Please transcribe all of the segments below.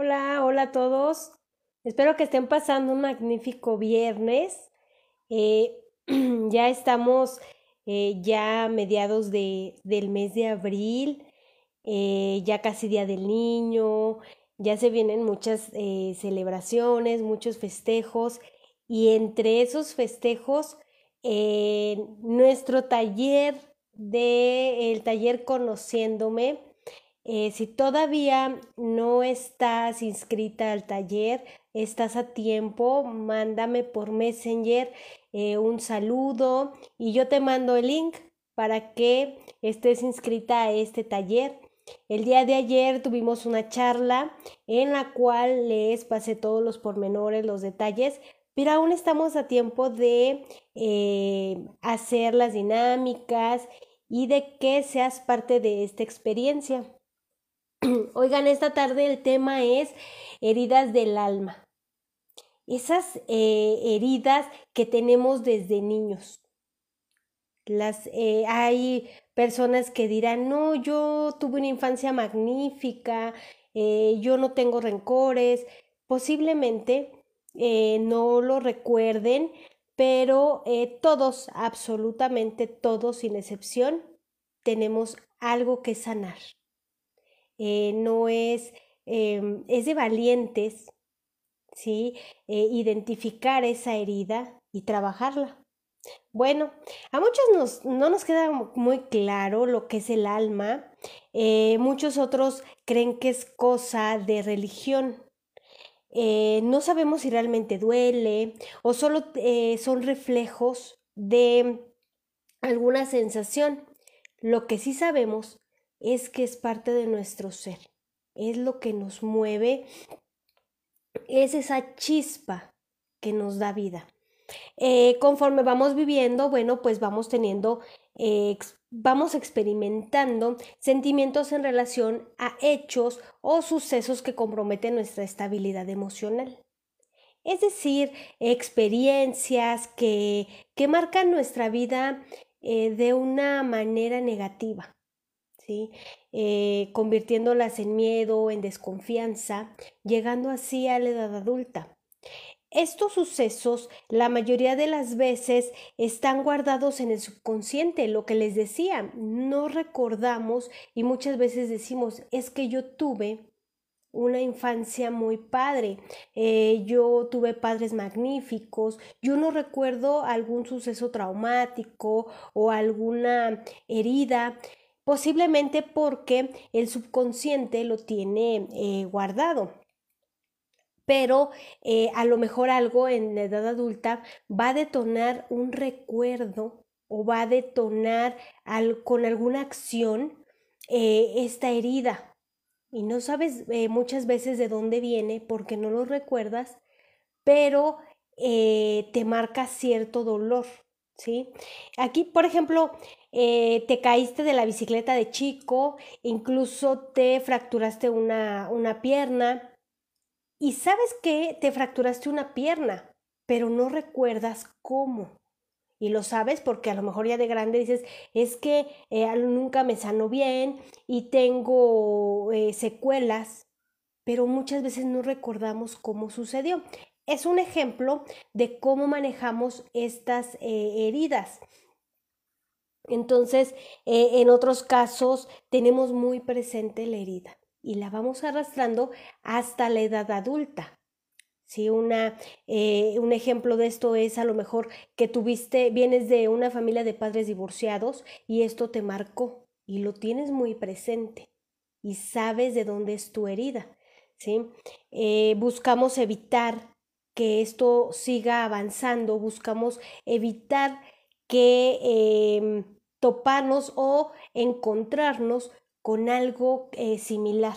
Hola, hola a todos. Espero que estén pasando un magnífico viernes. Eh, ya estamos eh, ya mediados de, del mes de abril, eh, ya casi Día del Niño, ya se vienen muchas celebraciones, muchos festejos y entre esos festejos nuestro taller de el taller Conociéndome eh, si todavía no estás inscrita al taller, estás a tiempo, mándame por Messenger eh, un saludo y yo te mando el link para que estés inscrita a este taller. El día de ayer tuvimos una charla en la cual les pasé todos los pormenores, los detalles, pero aún estamos a tiempo de eh, hacer las dinámicas y de que seas parte de esta experiencia. Oigan, esta tarde el tema es heridas del alma. Esas eh, heridas que tenemos desde niños. Las, eh, hay personas que dirán, no, yo tuve una infancia magnífica, eh, yo no tengo rencores. Posiblemente no lo recuerden, pero todos, absolutamente todos, sin excepción, tenemos algo que sanar. Eh, no es, em, es de valientes, ¿sí? Eh, identificar esa herida y trabajarla. Bueno, a muchos nos, no nos queda muy claro lo que es el alma. Eh, muchos otros creen que es cosa de religión. no sabemos si realmente duele o solo son reflejos de alguna sensación. Lo que sí sabemos es que es parte de nuestro ser, es lo que nos mueve, es esa chispa que nos da vida. Eh, conforme vamos viviendo, bueno, pues vamos teniendo, eh, vamos experimentando sentimientos en relación a hechos o sucesos que comprometen nuestra estabilidad emocional. Es decir, experiencias que, que marcan nuestra vida eh, de una manera negativa. Eh, convirtiéndolas en miedo, en desconfianza, llegando así a la edad adulta. Estos sucesos la mayoría de las veces están guardados en el subconsciente, lo que les decía, no recordamos y muchas veces decimos, es que yo tuve una infancia muy padre, eh, yo tuve padres magníficos, yo no recuerdo algún suceso traumático o alguna herida, posiblemente porque el subconsciente lo tiene eh, guardado. Pero eh, a lo mejor algo en la edad adulta va a detonar un recuerdo o va a detonar con alguna acción eh, esta herida. Y no sabes muchas veces de dónde viene porque no lo recuerdas, pero te marca cierto dolor. ¿sí? Aquí, por ejemplo, eh, te caíste de la bicicleta de chico, incluso te fracturaste una, una pierna y sabes que te fracturaste una pierna, pero no recuerdas cómo. Y lo sabes porque a lo mejor ya de grande dices, es que eh, nunca me sano bien y tengo eh, secuelas, pero muchas veces no recordamos cómo sucedió es un ejemplo de cómo manejamos estas heridas. Entonces, eh, en otros casos tenemos muy presente la herida y la vamos arrastrando hasta la edad adulta. Si una, eh, un ejemplo de esto es a lo mejor que tuviste, vienes de una familia de padres divorciados y esto te marcó y lo tienes muy presente y sabes de dónde es tu herida. ¿sí? buscamos evitar que esto siga avanzando, buscamos evitar que em, toparnos o encontrarnos con algo eh, similar.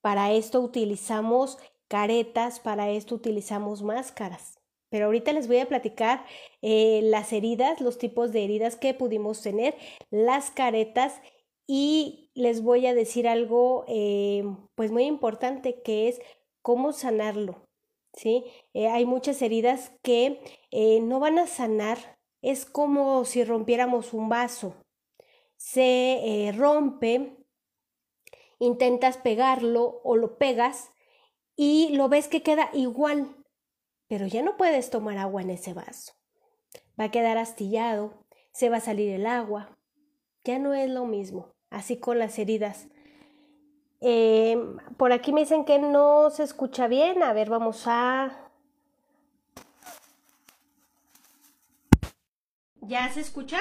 Para esto utilizamos caretas, para esto utilizamos máscaras. Pero ahorita les voy a platicar eh, las heridas, los tipos de heridas que pudimos tener, las caretas y les voy a decir algo eh, pues muy importante que es cómo sanarlo. ¿sí? Hay muchas heridas que no van a sanar. Es como si rompiéramos un vaso. Se eh, rompe, intentas pegarlo o lo pegas, y lo ves que queda igual, pero ya no puedes tomar agua en ese vaso. Va a quedar astillado, se va a salir el agua. Ya no es lo mismo, así con las heridas. Em, por aquí me dicen que no se escucha bien. A ver, vamos a... ¿Ya se escucha?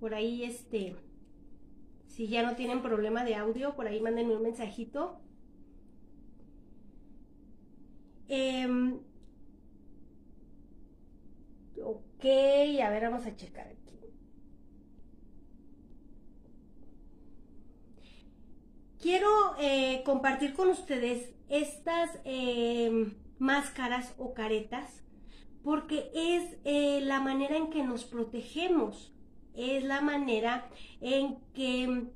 Por ahí, este... Si ya no tienen problema de audio, por ahí mándenme un mensajito. Em, ok, a ver, vamos a checar aquí. Quiero eh, compartir con ustedes estas em, máscaras o caretas porque es eh, la manera en que nos protegemos, es la manera en que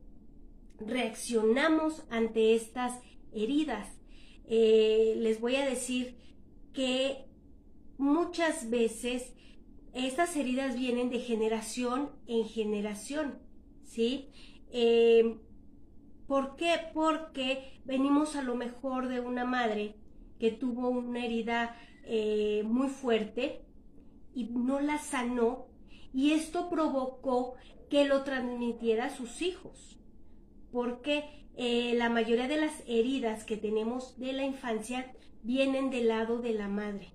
reaccionamos ante estas heridas. Eh, les voy a decir que muchas veces estas heridas vienen de generación en generación, ¿sí? Em, ¿Por qué? Porque venimos a lo mejor de una madre que tuvo una herida eh, muy fuerte y no la sanó y esto provocó que lo transmitiera a sus hijos. Porque eh, la mayoría de las heridas que tenemos de la infancia vienen del lado de la madre.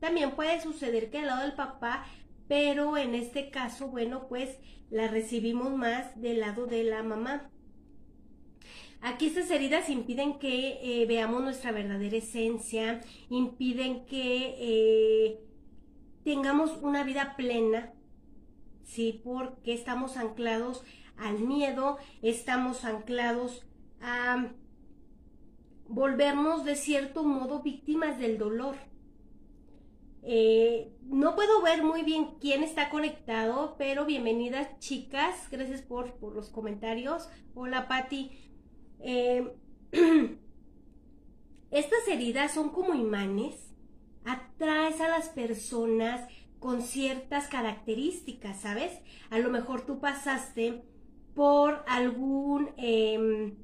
También puede suceder que del lado del papá, pero en este caso, bueno, pues la recibimos más del lado de la mamá. Aquí estas heridas impiden que eh, veamos nuestra verdadera esencia, impiden que eh, tengamos una vida plena, ¿sí? Porque estamos anclados al miedo, estamos anclados a volvernos de cierto modo víctimas del dolor. Eh, no puedo ver muy bien quién está conectado, pero bienvenidas chicas, gracias por, por los comentarios. Hola Patti, Em, estas heridas son como imanes, atraes a las personas con ciertas características, ¿sabes? A lo mejor tú pasaste por algún em,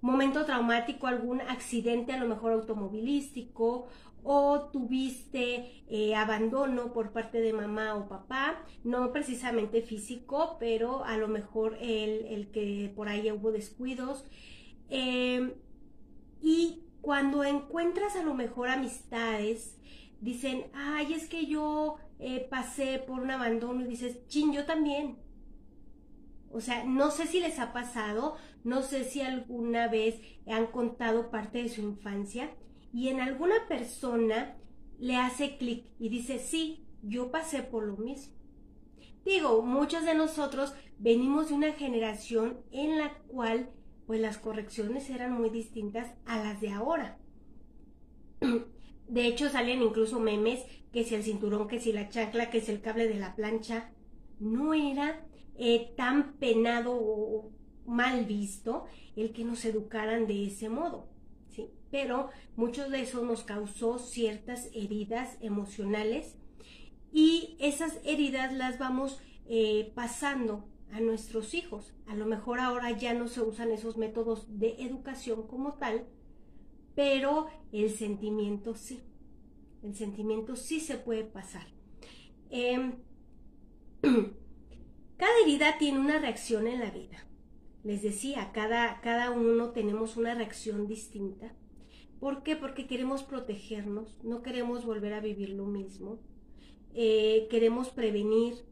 momento traumático, algún accidente, a lo mejor automovilístico, o tuviste eh, abandono por parte de mamá o papá, no precisamente físico, pero a lo mejor el, el que por ahí hubo descuidos, Em, y cuando encuentras a lo mejor amistades, dicen, ay, es que yo eh, pasé por un abandono y dices, chin, yo también. O sea, no sé si les ha pasado, no sé si alguna vez han contado parte de su infancia y en alguna persona le hace clic y dice, sí, yo pasé por lo mismo. Digo, muchos de nosotros venimos de una generación en la cual pues las correcciones eran muy distintas a las de ahora. De hecho, salen incluso memes que si el cinturón, que si la chancla, que si el cable de la plancha, no era eh, tan penado o mal visto el que nos educaran de ese modo. ¿sí? Pero mucho de eso nos causó ciertas heridas emocionales y esas heridas las vamos eh, pasando a nuestros hijos. A lo mejor ahora ya no se usan esos métodos de educación como tal, pero el sentimiento sí. El sentimiento sí se puede pasar. Em, cada herida tiene una reacción en la vida. Les decía, cada, cada uno tenemos una reacción distinta. ¿Por qué? Porque queremos protegernos, no queremos volver a vivir lo mismo, eh, queremos prevenir.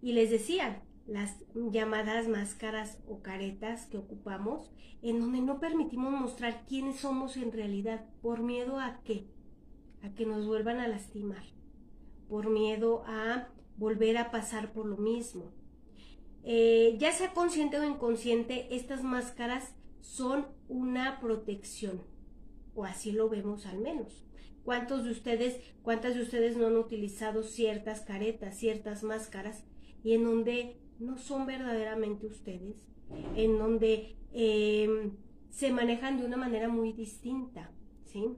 Y les decía, las llamadas máscaras o caretas que ocupamos, en donde no permitimos mostrar quiénes somos en realidad, por miedo a qué, a que nos vuelvan a lastimar, por miedo a volver a pasar por lo mismo. Eh, ya sea consciente o inconsciente, estas máscaras son una protección, o así lo vemos al menos. ¿Cuántos de ustedes, cuántas de ustedes no han utilizado ciertas caretas, ciertas máscaras, y en donde no son verdaderamente ustedes, en donde em, se manejan de una manera muy distinta, ¿sí?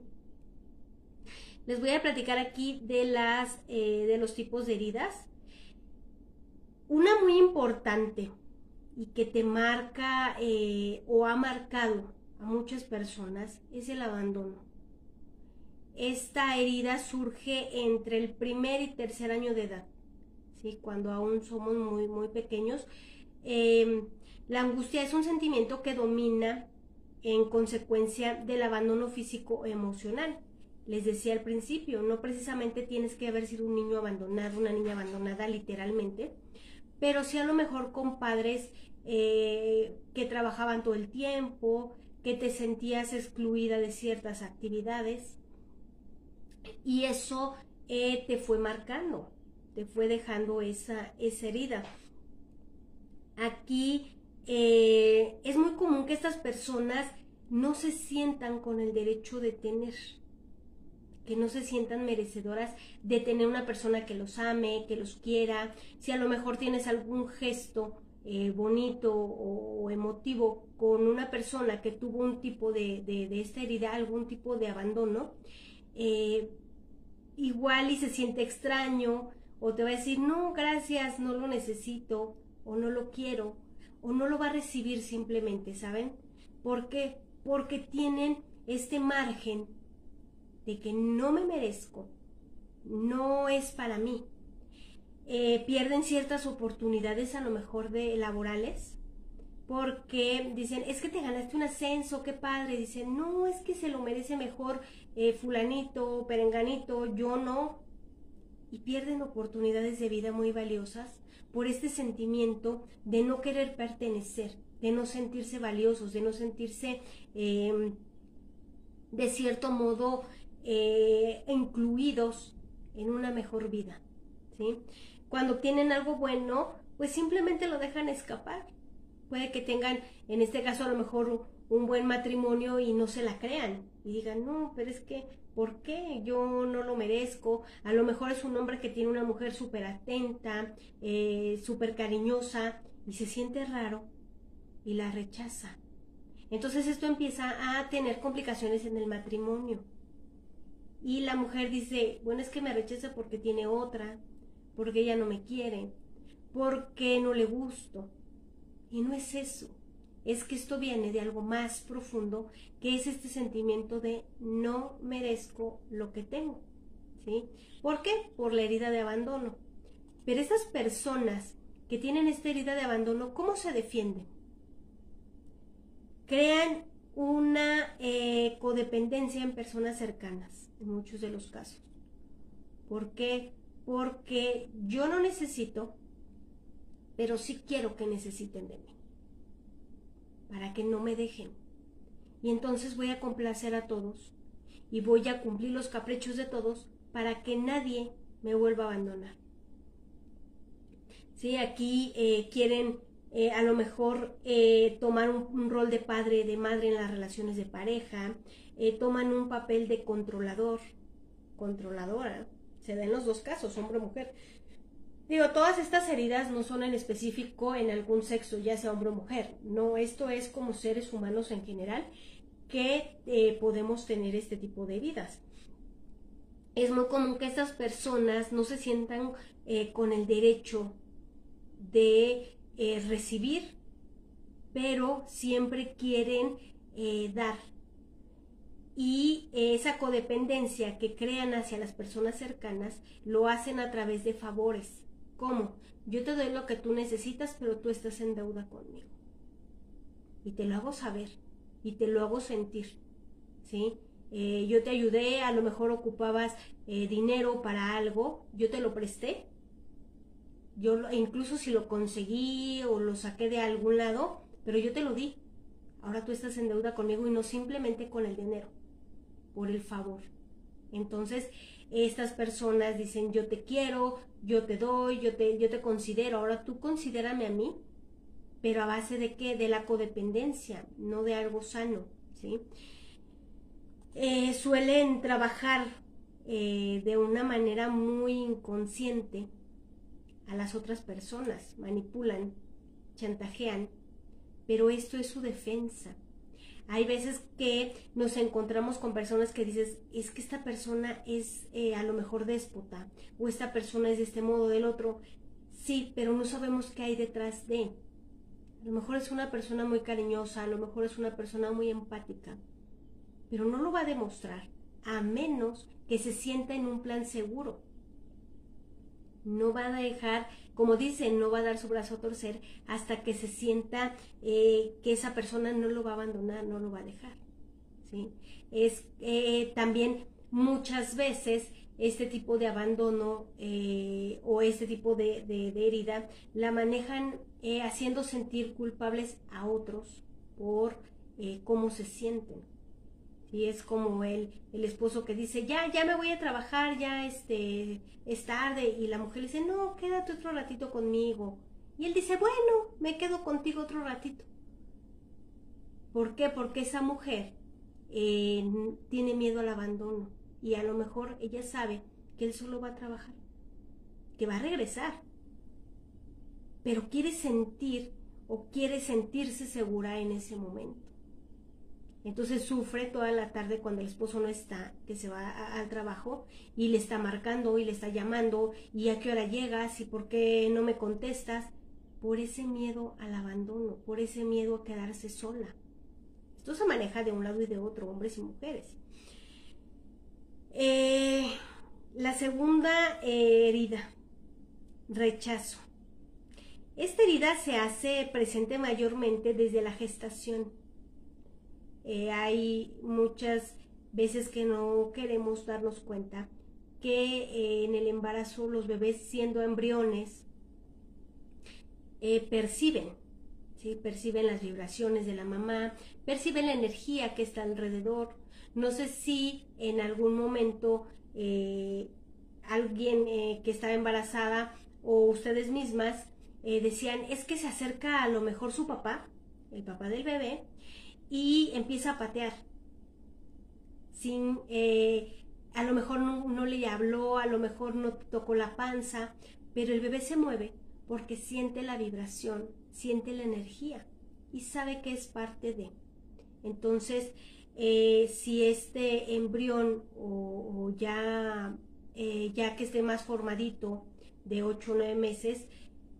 Les voy a platicar aquí de, las, eh, de los tipos de heridas. Una muy importante y que te marca eh, o ha marcado a muchas personas es el abandono. Esta herida surge entre el primer y tercer año de edad, ¿sí? cuando aún somos muy, muy pequeños. Em, la angustia es un sentimiento que domina en consecuencia del abandono físico emocional. Les decía al principio, no precisamente tienes que haber sido un niño abandonado, una niña abandonada literalmente, pero sí a lo mejor con padres eh, que trabajaban todo el tiempo, que te sentías excluida de ciertas actividades y eso eh, te fue marcando, te fue dejando esa, esa herida. Aquí eh, es muy común que estas personas no se sientan con el derecho de tener, que no se sientan merecedoras de tener una persona que los ame, que los quiera, si a lo mejor tienes algún gesto eh, bonito o, emotivo con una persona que tuvo un tipo de, de, esta herida, algún tipo de abandono, eh, igual y se siente extraño o te va a decir, no, gracias, no lo necesito o no lo quiero o no lo va a recibir simplemente, ¿saben? ¿Por qué? Porque tienen este margen de que no me merezco, no es para mí, eh, pierden ciertas oportunidades a lo mejor de laborales porque dicen, es que te ganaste un ascenso, qué padre. Dicen, no, es que se lo merece mejor eh, fulanito, perenganito, yo no. Y pierden oportunidades de vida muy valiosas por este sentimiento de no querer pertenecer, de no sentirse valiosos, de no sentirse em, de cierto modo eh, incluidos en una mejor vida. ¿sí? cuando obtienen algo bueno, pues simplemente lo dejan escapar. Puede que tengan, en este caso, a lo mejor un buen matrimonio y no se la crean y digan, no, pero es que, ¿por qué? Yo no lo merezco. A lo mejor es un hombre que tiene una mujer súper atenta, eh, súper cariñosa y se siente raro y la rechaza. Entonces esto empieza a tener complicaciones en el matrimonio. Y la mujer dice, bueno, es que me rechaza porque tiene otra, porque ella no me quiere, porque no le gusto. Y no es eso, es que esto viene de algo más profundo, que es este sentimiento de no merezco lo que tengo. ¿Sí? ¿Por qué? Por la herida de abandono. Pero esas personas que tienen esta herida de abandono, ¿cómo se defienden? Crean una eh, codependencia en personas cercanas, en muchos de los casos. ¿Por qué? porque yo no necesito, pero sí quiero que necesiten de mí, para que no me dejen. Y entonces voy a complacer a todos y voy a cumplir los caprichos de todos para que nadie me vuelva a abandonar. Sí, aquí eh, quieren eh, a lo mejor eh, tomar un, rol de padre, de madre en las relaciones de pareja, toman un papel de controlador, controladora, se da en los dos casos, hombre o mujer. Digo, todas estas heridas no son en específico en algún sexo, ya sea hombre o mujer. No, esto es como seres humanos en general que eh, podemos tener este tipo de heridas. Es muy común que estas personas no se sientan eh, con el derecho de eh, recibir, pero siempre quieren dar y esa codependencia que crean hacia las personas cercanas lo hacen a través de favores. ¿Cómo? Yo te doy lo que tú necesitas, pero tú estás en deuda conmigo. Y te lo hago saber y te lo hago sentir. ¿Sí? Eh, yo te ayudé, a lo mejor ocupabas eh, dinero para algo, yo te lo presté. Yo incluso si lo conseguí o lo saqué de algún lado, pero yo te lo di. Ahora tú estás en deuda conmigo y no simplemente con el dinero por el favor. Entonces, estas personas dicen, yo te quiero, yo te doy, yo te, yo te considero, ahora tú considérame a mí, pero a base de qué? De la codependencia, no de algo sano, ¿sí? Eh, suelen trabajar eh, de una manera muy inconsciente a las otras personas, manipulan, chantajean, pero esto es su defensa. Hay veces que nos encontramos con personas que dices, es que esta persona es eh, a lo mejor déspota o esta persona es de este modo del otro. Sí, pero no sabemos qué hay detrás de. A lo mejor es una persona muy cariñosa, a lo mejor es una persona muy empática, pero no lo va a demostrar a menos que se sienta en un plan seguro. No va a dejar, como dicen, no va a dar su brazo a torcer hasta que se sienta eh, que esa persona no lo va a abandonar, no lo va a dejar. ¿sí? Es eh, también muchas veces este tipo de abandono eh, o este tipo de, herida la manejan haciendo sentir culpables a otros por cómo se sienten. Y es como el, el esposo que dice, ya, ya me voy a trabajar, ya este, es tarde. Y la mujer dice, no, quédate otro ratito conmigo. Y él dice, bueno, me quedo contigo otro ratito. ¿Por qué? Porque esa mujer eh, tiene miedo al abandono. Y a lo mejor ella sabe que él solo va a trabajar, que va a regresar. Pero quiere sentir o quiere sentirse segura en ese momento. Entonces sufre toda la tarde cuando el esposo no está, que se va al trabajo y le está marcando y le está llamando y a qué hora llegas y por qué no me contestas, por ese miedo al abandono, por ese miedo a quedarse sola. Esto se maneja de un lado y de otro, hombres y mujeres. Eh, la segunda herida, rechazo. Esta herida se hace presente mayormente desde la gestación eh, hay muchas veces que no queremos darnos cuenta que eh, en el embarazo los bebés siendo embriones eh, perciben, ¿sí? perciben las vibraciones de la mamá, perciben la energía que está alrededor. No sé si en algún momento alguien que estaba embarazada o ustedes mismas decían, es que se acerca a lo mejor su papá, el papá del bebé, y empieza a patear. Sin, eh, a lo mejor no, le habló, a lo mejor no tocó la panza, pero el bebé se mueve porque siente la vibración, siente la energía y sabe que es parte de. Entonces, eh, si este embrión o, ya, eh, ya que esté más formadito, de 8 o 9 meses,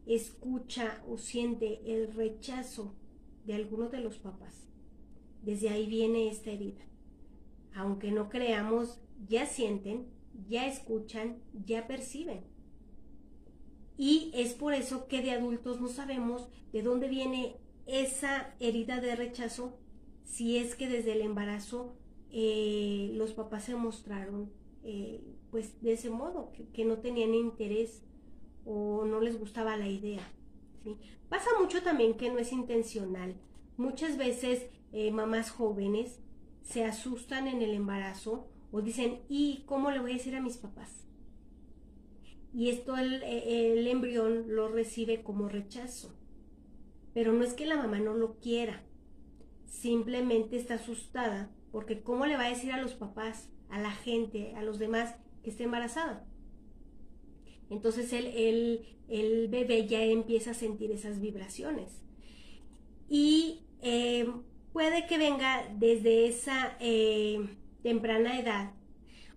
escucha o siente el rechazo de alguno de los papás, desde ahí viene esta herida. Aunque no creamos, ya sienten, ya escuchan, ya perciben. Y es por eso que de adultos no sabemos de dónde viene esa herida de rechazo si es que desde el embarazo eh, los papás se mostraron eh, pues de ese modo, que, no tenían interés o no les gustaba la idea. Pasa mucho también que no es intencional. Muchas veces eh, mamás jóvenes se asustan en el embarazo o dicen, ¿y cómo le voy a decir a mis papás? Y esto el, el embrión lo recibe como rechazo. Pero no es que la mamá no lo quiera, simplemente está asustada porque ¿cómo le va a decir a los papás, a la gente, a los demás que está embarazada? Entonces el, el, el bebé ya empieza a sentir esas vibraciones. Y eh, puede que venga desde esa eh, temprana edad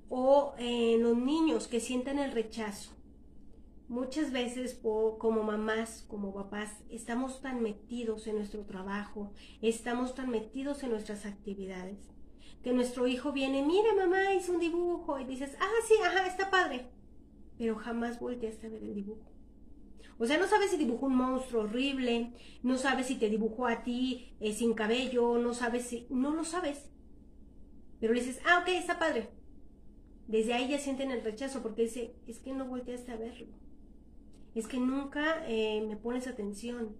o en los niños que sientan el rechazo. Muchas veces como mamás, como papás, estamos tan metidos en nuestro trabajo, estamos tan metidos en nuestras actividades, que nuestro hijo viene, mira mamá, hice un dibujo, y dices, ah, sí, ajá, está padre, pero jamás volteaste a ver el dibujo. O sea, no sabes si dibujó un monstruo horrible, no sabes si te dibujó a ti eh, sin cabello, no sabes si... No lo sabes. Pero le dices, ah, ok, está padre. Desde ahí ya sienten el rechazo porque dice, es que no volteaste a verlo. Es que nunca eh, me pones atención.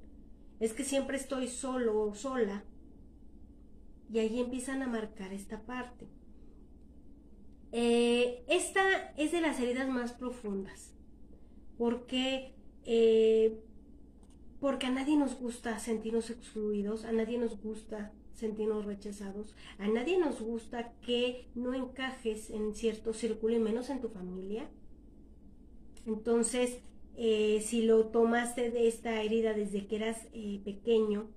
Es que siempre estoy solo o sola. Y ahí empiezan a marcar esta parte. Eh, esta es de las heridas más profundas. Porque eh, porque a nadie nos gusta sentirnos excluidos, a nadie nos gusta sentirnos rechazados, a nadie nos gusta que no encajes en cierto círculo y menos en tu familia. Entonces, eh, si lo tomaste de esta herida desde que eras eh, pequeño,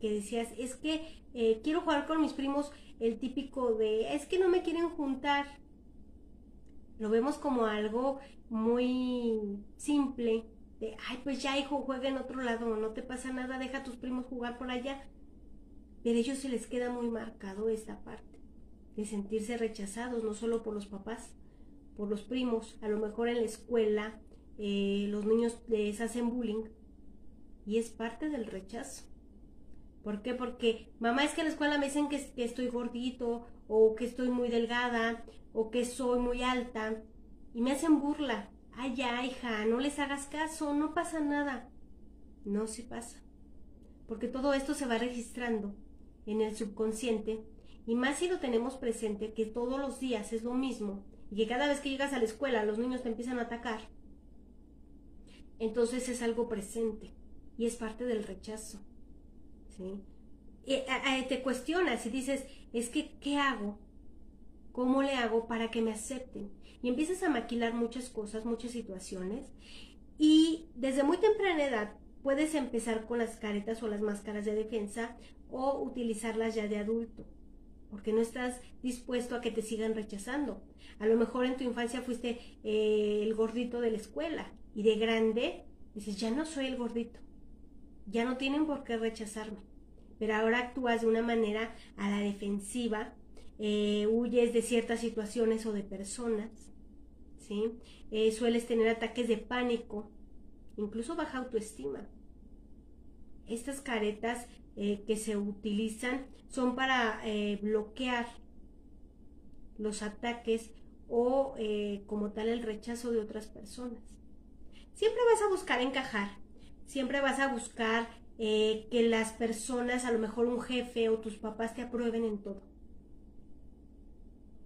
que decías, es que quiero jugar con mis primos, el típico de, es que no me quieren juntar, lo vemos como algo muy simple, de, ay, pues ya hijo, juega en otro lado, no te pasa nada, deja a tus primos jugar por allá. Pero ellos se les queda muy marcado esta parte, de sentirse rechazados, no solo por los papás, por los primos, a lo mejor en la escuela eh, los niños les hacen bullying y es parte del rechazo. ¿Por qué? Porque mamá es que en la escuela me dicen que, que estoy gordito o que estoy muy delgada o que soy muy alta y me hacen burla. Ay, ya, hija, no les hagas caso, no pasa nada. No, sí pasa. Porque todo esto se va registrando en el subconsciente y más si lo tenemos presente que todos los días es lo mismo y que cada vez que llegas a la escuela los niños te empiezan a atacar, entonces es algo presente y es parte del rechazo. ¿sí? te cuestionas y dices, es que, ¿qué hago? ¿Cómo le hago para que me acepten? Y empiezas a maquilar muchas cosas, muchas situaciones. Y desde muy temprana edad puedes empezar con las caretas o las máscaras de defensa o utilizarlas ya de adulto, porque no estás dispuesto a que te sigan rechazando. A lo mejor en tu infancia fuiste eh, el gordito de la escuela y de grande dices, ya no soy el gordito, ya no tienen por qué rechazarme, pero ahora actúas de una manera a la defensiva, eh, huyes de ciertas situaciones o de personas, ¿sí? Eh, sueles tener ataques de pánico, incluso baja autoestima. Estas caretas eh, que se utilizan son para bloquear los ataques o como tal el rechazo de otras personas. Siempre vas a buscar encajar, siempre vas a buscar que las personas, a lo mejor un jefe o tus papás te aprueben en todo.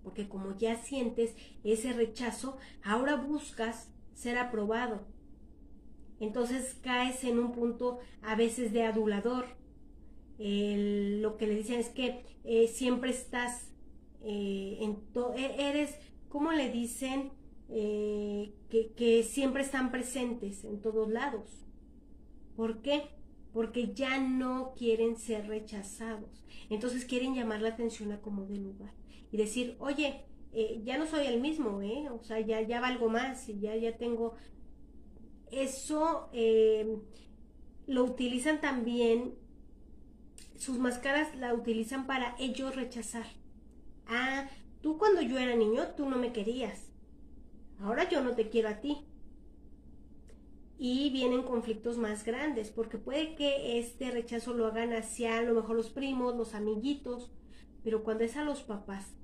Porque como ya sientes ese rechazo, ahora buscas ser aprobado. Entonces caes en un punto a veces de adulador. lo que le dicen es que eh, siempre estás eh, en e-, eres, ¿cómo le dicen? Eh, que, siempre están presentes en todos lados. ¿Por qué? Porque ya no quieren ser rechazados. Entonces quieren llamar la atención a como de lugar y decir, oye, eh, ya no soy el mismo, ¿eh? O sea, ya, ya valgo más ya, ya tengo... Eso eh, lo utilizan también, sus máscaras la utilizan para ellos rechazar. Ah, tú cuando yo era niño, tú no me querías ahora yo no te quiero a ti. Y vienen conflictos más grandes, porque puede que este rechazo lo hagan hacia a lo mejor los primos, los amiguitos, pero cuando es a los papás,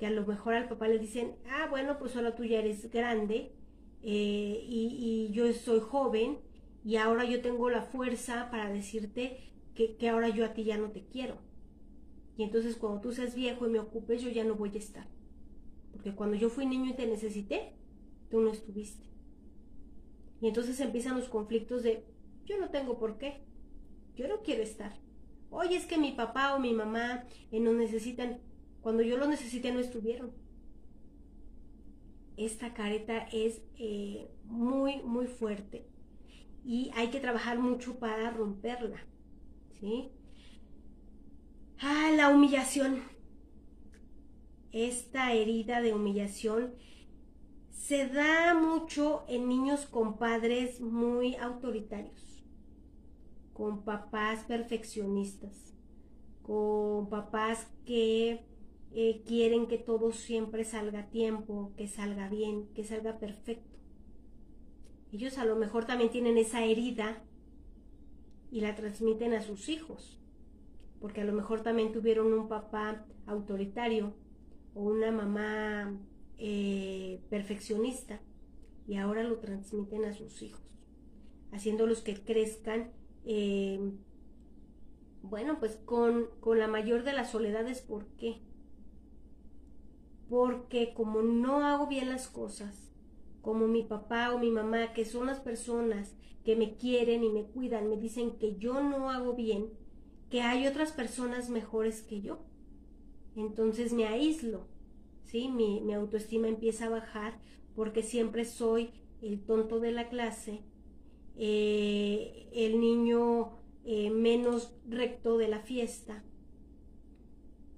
que a lo mejor al papá le dicen, ah, bueno, pues ahora tú ya eres grande eh, y, yo soy joven y ahora yo tengo la fuerza para decirte que, que ahora yo a ti ya no te quiero. Y entonces cuando tú seas viejo y me ocupes, yo ya no voy a estar. Porque cuando yo fui niño y te necesité, tú no estuviste. Y entonces empiezan los conflictos de, yo no tengo por qué, yo no quiero estar. Oye, es que mi papá o mi mamá eh, nos necesitan, cuando yo lo necesité no estuvieron. Esta careta es eh, muy, muy fuerte y hay que trabajar mucho para romperla. ¿Sí? Ah, la humillación. Esta herida de humillación se da mucho en niños con padres muy autoritarios, con papás perfeccionistas, con papás que eh, quieren que todo siempre salga a tiempo, que salga bien, que salga perfecto. Ellos a lo mejor también tienen esa herida y la transmiten a sus hijos, porque a lo mejor también tuvieron un papá autoritario o una mamá eh, perfeccionista y ahora lo transmiten a sus hijos, haciéndolos que crezcan, eh, bueno, pues con, con la mayor de las soledades, ¿por qué? Porque como no hago bien las cosas, como mi papá o mi mamá, que son las personas que me quieren y me cuidan, me dicen que yo no hago bien, que hay otras personas mejores que yo. Entonces me aíslo, ¿sí? Mi, autoestima empieza a bajar porque siempre soy el tonto de la clase, eh, el niño eh, menos recto de la fiesta.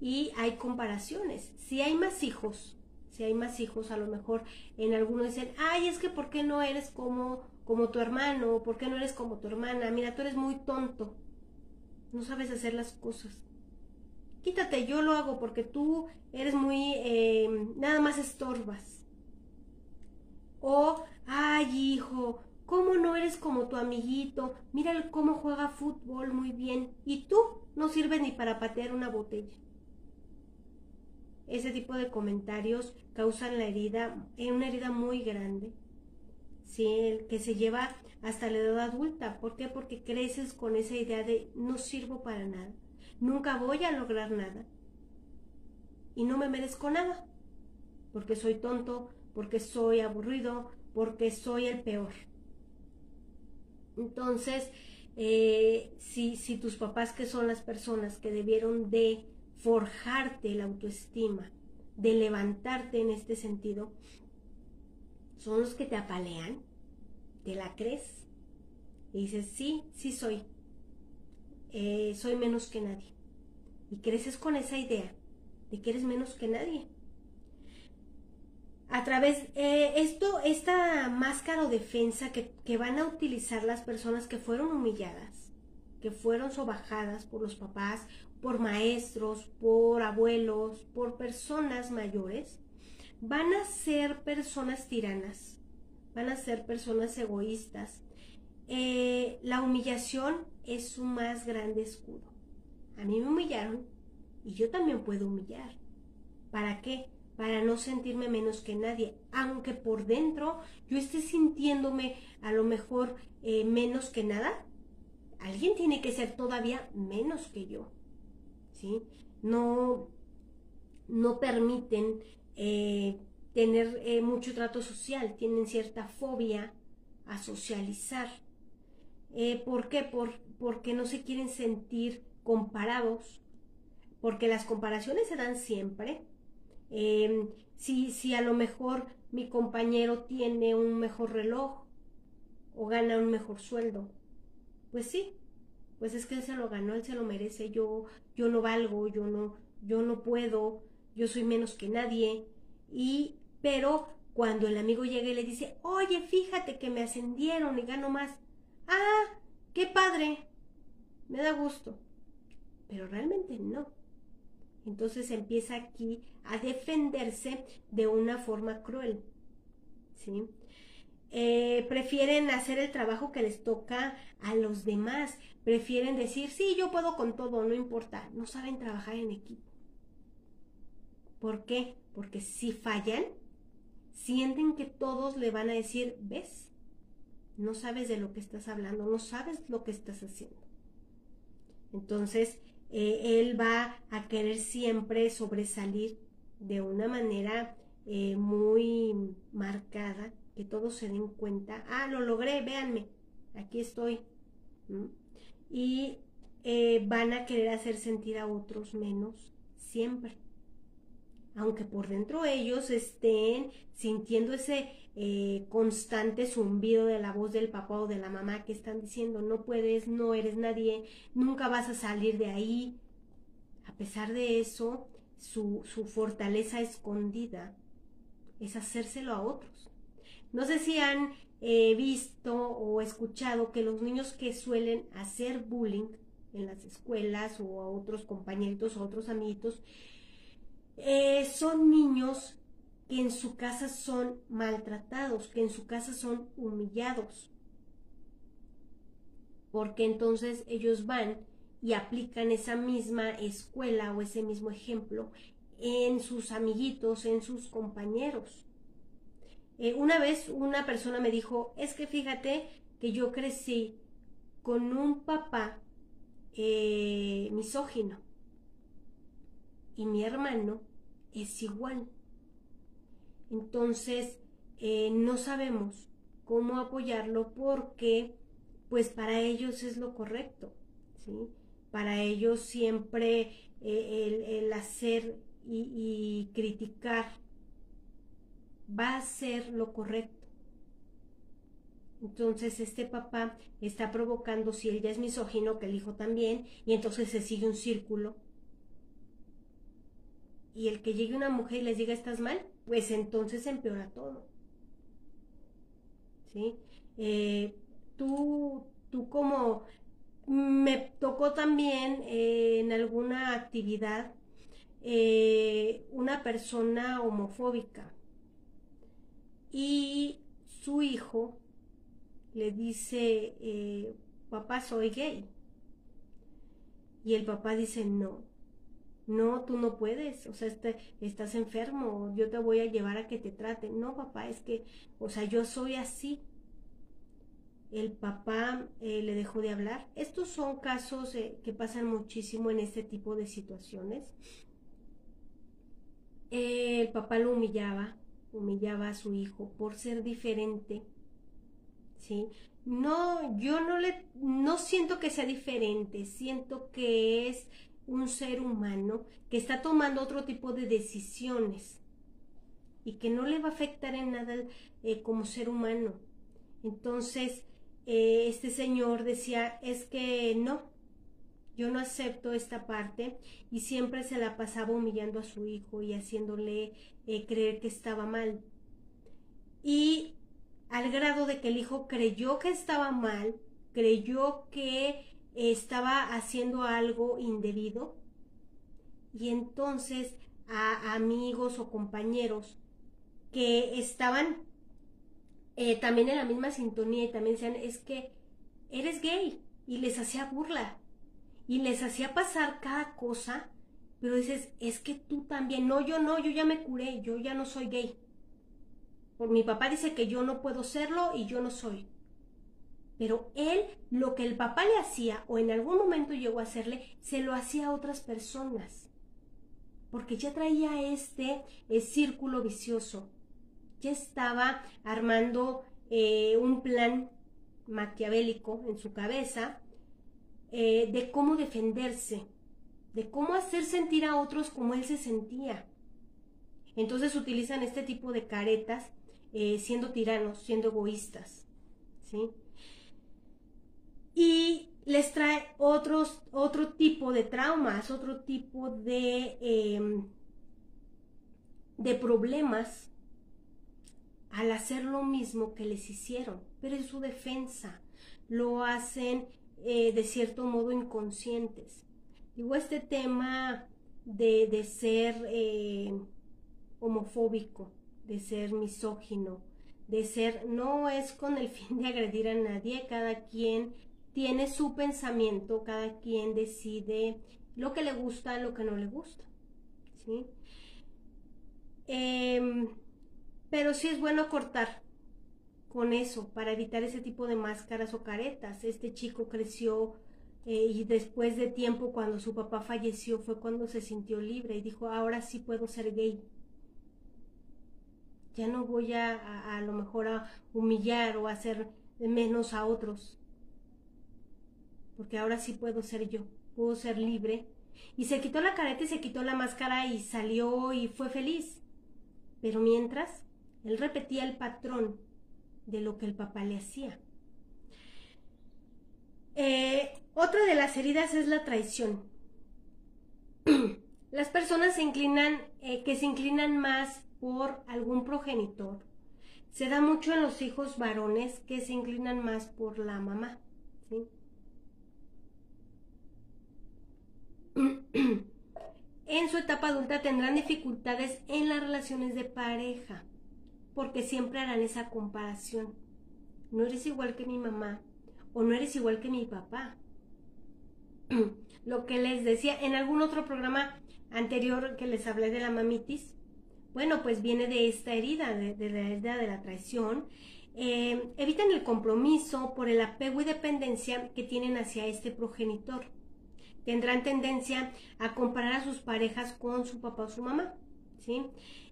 Y hay comparaciones. Si hay más hijos, si hay más hijos, a lo mejor en algunos dicen, ay, es que ¿por qué no eres como como tu hermano? ¿Por qué no eres como tu hermana? Mira, tú eres muy tonto. No sabes hacer las cosas. Quítate, yo lo hago porque tú eres muy... Eh, nada más estorbas. O, ay hijo, ¿cómo no eres como tu amiguito? Mira cómo juega fútbol muy bien. Y tú no sirves ni para patear una botella. Ese tipo de comentarios causan la herida, eh, una herida muy grande, ¿sí? que se lleva hasta la edad adulta. ¿Por qué? Porque creces con esa idea de no sirvo para nada, nunca voy a lograr nada y no me merezco nada, porque soy tonto, porque soy aburrido, porque soy el peor. Entonces, eh, si, si tus papás, que son las personas que debieron de forjarte la autoestima, de levantarte en este sentido, son los que te apalean, te la crees y dices, sí, sí soy, eh, soy menos que nadie. Y creces con esa idea de que eres menos que nadie. A través, eh, esto, esta máscara o defensa que, que van a utilizar las personas que fueron humilladas, que fueron sobajadas por los papás por maestros, por abuelos, por personas mayores, van a ser personas tiranas, van a ser personas egoístas. Eh, la humillación es su más grande escudo. A mí me humillaron y yo también puedo humillar. ¿Para qué? Para no sentirme menos que nadie, aunque por dentro yo esté sintiéndome a lo mejor eh, menos que nada. Alguien tiene que ser todavía menos que yo. No, no permiten eh, tener eh, mucho trato social, tienen cierta fobia a socializar. Eh, ¿Por qué? Por, porque no se quieren sentir comparados, porque las comparaciones se dan siempre. Em, si, si a lo mejor mi compañero tiene un mejor reloj o gana un mejor sueldo, pues sí, pues es que él se lo ganó, él se lo merece, yo, yo no valgo, yo no, yo no puedo, yo soy menos que nadie. Y, pero cuando el amigo llega y le dice, oye, fíjate que me ascendieron y gano más. Ah, qué padre, me da gusto. Pero realmente no. Entonces empieza aquí a defenderse de una forma cruel. ¿Sí? Eh, prefieren hacer el trabajo que les toca a los demás, prefieren decir, sí, yo puedo con todo, no importa, no saben trabajar en equipo. ¿Por qué? Porque si fallan, sienten que todos le van a decir, ves, no sabes de lo que estás hablando, no sabes lo que estás haciendo. Entonces, eh, él va a querer siempre sobresalir de una manera eh, muy marcada que todos se den cuenta, ah, lo logré, véanme, aquí estoy. Y eh, van a querer hacer sentir a otros menos siempre. Aunque por dentro ellos estén sintiendo ese eh, constante zumbido de la voz del papá o de la mamá que están diciendo, no puedes, no eres nadie, nunca vas a salir de ahí. A pesar de eso, su, su fortaleza escondida es hacérselo a otros. No sé si han eh, visto o escuchado que los niños que suelen hacer bullying en las escuelas o a otros compañeritos o otros amiguitos, eh, son niños que en su casa son maltratados, que en su casa son humillados. Porque entonces ellos van y aplican esa misma escuela o ese mismo ejemplo en sus amiguitos, en sus compañeros. Eh, una vez una persona me dijo, es que fíjate que yo crecí con un papá eh, misógino y mi hermano es igual. Entonces, eh, no sabemos cómo apoyarlo porque, pues para ellos es lo correcto. Para ellos siempre el, hacer y criticar va a ser lo correcto. Entonces este papá está provocando, si él ya es misógino, que el hijo también, y entonces se sigue un círculo. Y el que llegue una mujer y les diga estás mal, pues entonces empeora todo. ¿Sí? Eh, tú, tú como me tocó también eh, en alguna actividad eh, una persona homofóbica y su hijo le dice, eh, papá, soy gay. Y el papá dice, no, no, tú no puedes, o sea, este, estás enfermo, yo te voy a llevar a que te traten. No, papá, es que, o sea, yo soy así. El papá eh, le dejó de hablar. Estos son casos eh, que pasan muchísimo en este tipo de situaciones. el papá lo humillaba, humillaba a su hijo por ser diferente ¿sí? No, yo no le, no siento que sea diferente, siento que es un ser humano que está tomando otro tipo de decisiones y que no le va a afectar en nada eh, como ser humano. Entonces, eh, este señor decía, es que no, yo no acepto esta parte y siempre se la pasaba humillando a su hijo y haciéndole eh, creer que estaba mal. Y al grado de que el hijo creyó que estaba mal, creyó que estaba haciendo algo indebido y entonces a amigos o compañeros que estaban eh, también en la misma sintonía y también decían es que eres gay y les hacía burla y les hacía pasar cada cosa pero dices es que tú también no yo no yo ya me curé yo ya no soy gay por mi papá dice que yo no puedo serlo y yo no soy. Pero él, lo que el papá le hacía o en algún momento llegó a hacerle, se lo hacía a otras personas. Porque ya traía este eh, círculo vicioso. Ya estaba armando eh, un plan maquiavélico en su cabeza eh, de cómo defenderse, de cómo hacer sentir a otros como él se sentía. Entonces utilizan este tipo de caretas eh, siendo tiranos, siendo egoístas, ¿sí? Y les trae otros, otro tipo de traumas, otro tipo de, em, de problemas al hacer lo mismo que les hicieron, pero en su defensa lo hacen eh, de cierto modo inconscientes. Digo, este tema de, ser eh, homofóbico, de ser misógino, de ser, no es con el fin de agredir a nadie, cada quien tiene su pensamiento, cada quien decide lo que le gusta, lo que no le gusta, ¿sí? Em, pero sí es bueno cortar con eso para evitar ese tipo de máscaras o caretas. Este chico creció eh, y después de tiempo cuando su papá falleció fue cuando se sintió libre y dijo, ahora sí puedo ser gay ya no voy a, a, lo mejor a humillar o a hacer menos a otros, porque ahora sí puedo ser yo, puedo ser libre. Y se quitó la careta y se quitó la máscara y salió y fue feliz. Pero mientras, él repetía el patrón de lo que el papá le hacía. Eh, otra de las heridas es la traición. Las personas se inclinan, eh, que se inclinan más por algún progenitor. Se da mucho en los hijos varones que se inclinan más por la mamá. en su etapa adulta tendrán dificultades en las relaciones de pareja, porque siempre harán esa comparación. No eres igual que mi mamá o no eres igual que mi papá. Lo que les decía en algún otro programa anterior que les hablé de la mamitis, bueno, pues viene de esta herida, de, la herida de la traición. Eh, evitan el compromiso por el apego y dependencia que tienen hacia este progenitor. Tendrán tendencia a comparar a sus parejas con su papá o su mamá. ¿sí?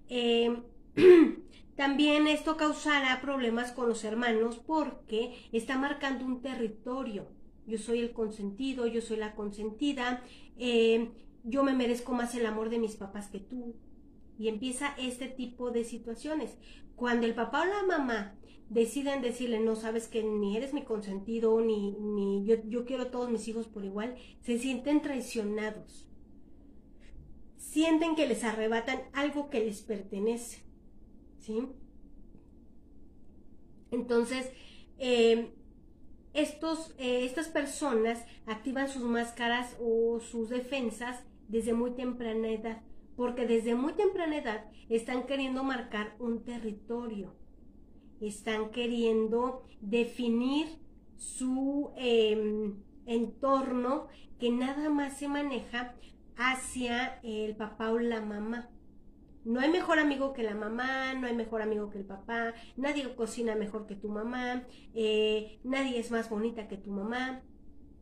Eh, también esto causará problemas con los hermanos porque está marcando un territorio. Yo soy el consentido, yo soy la consentida, eh, yo me merezco más el amor de mis papás que tú, y empieza este tipo de situaciones. Cuando el papá o la mamá deciden decirle, no sabes que ni eres mi consentido, ni, ni yo, yo quiero a todos mis hijos por igual, se sienten traicionados. Sienten que les arrebatan algo que les pertenece. ¿Sí? Entonces, eh, estos, eh, estas personas activan sus máscaras o sus defensas desde muy temprana edad, porque desde muy temprana edad están queriendo marcar un territorio, están queriendo definir su em, entorno que nada más se maneja hacia el papá o la mamá. No hay mejor amigo que la mamá, no hay mejor amigo que el papá, nadie cocina mejor que tu mamá, eh, nadie es más bonita que tu mamá.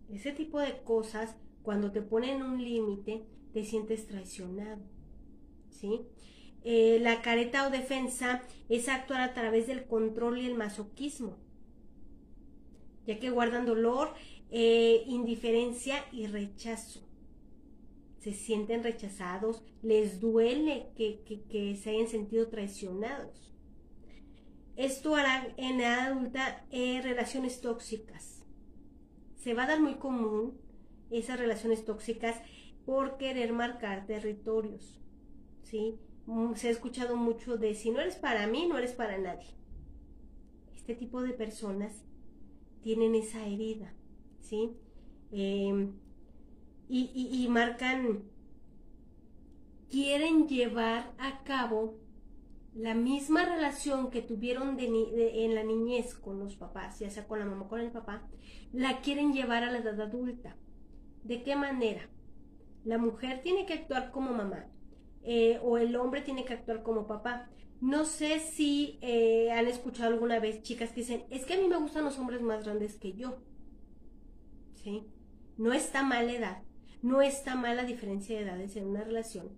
Ese tipo de cosas, cuando te ponen un límite, te sientes traicionado. ¿Sí? Eh, la careta o defensa es actuar a través del control y el masoquismo, ya que guardan dolor, eh, indiferencia y rechazo se sienten rechazados, les duele que, se hayan sentido traicionados. Esto hará en adulta eh, relaciones tóxicas. Se va a dar muy común esas relaciones tóxicas por querer marcar territorios. ¿sí? Mm, se ha escuchado mucho de si no eres para mí, no eres para nadie. Este tipo de personas tienen esa herida. ¿sí? Em, y, marcan, quieren llevar a cabo la misma relación que tuvieron en la niñez con los papás, ya sea con la mamá o con el papá, la quieren llevar a la edad adulta. ¿De qué manera? La mujer tiene que actuar como mamá eh, o el hombre tiene que actuar como papá. No sé si eh, han escuchado alguna vez chicas que dicen, es que a mí me gustan los hombres más grandes que yo. ¿Sí? No está mal edad, no está mal la diferencia de edades en una relación.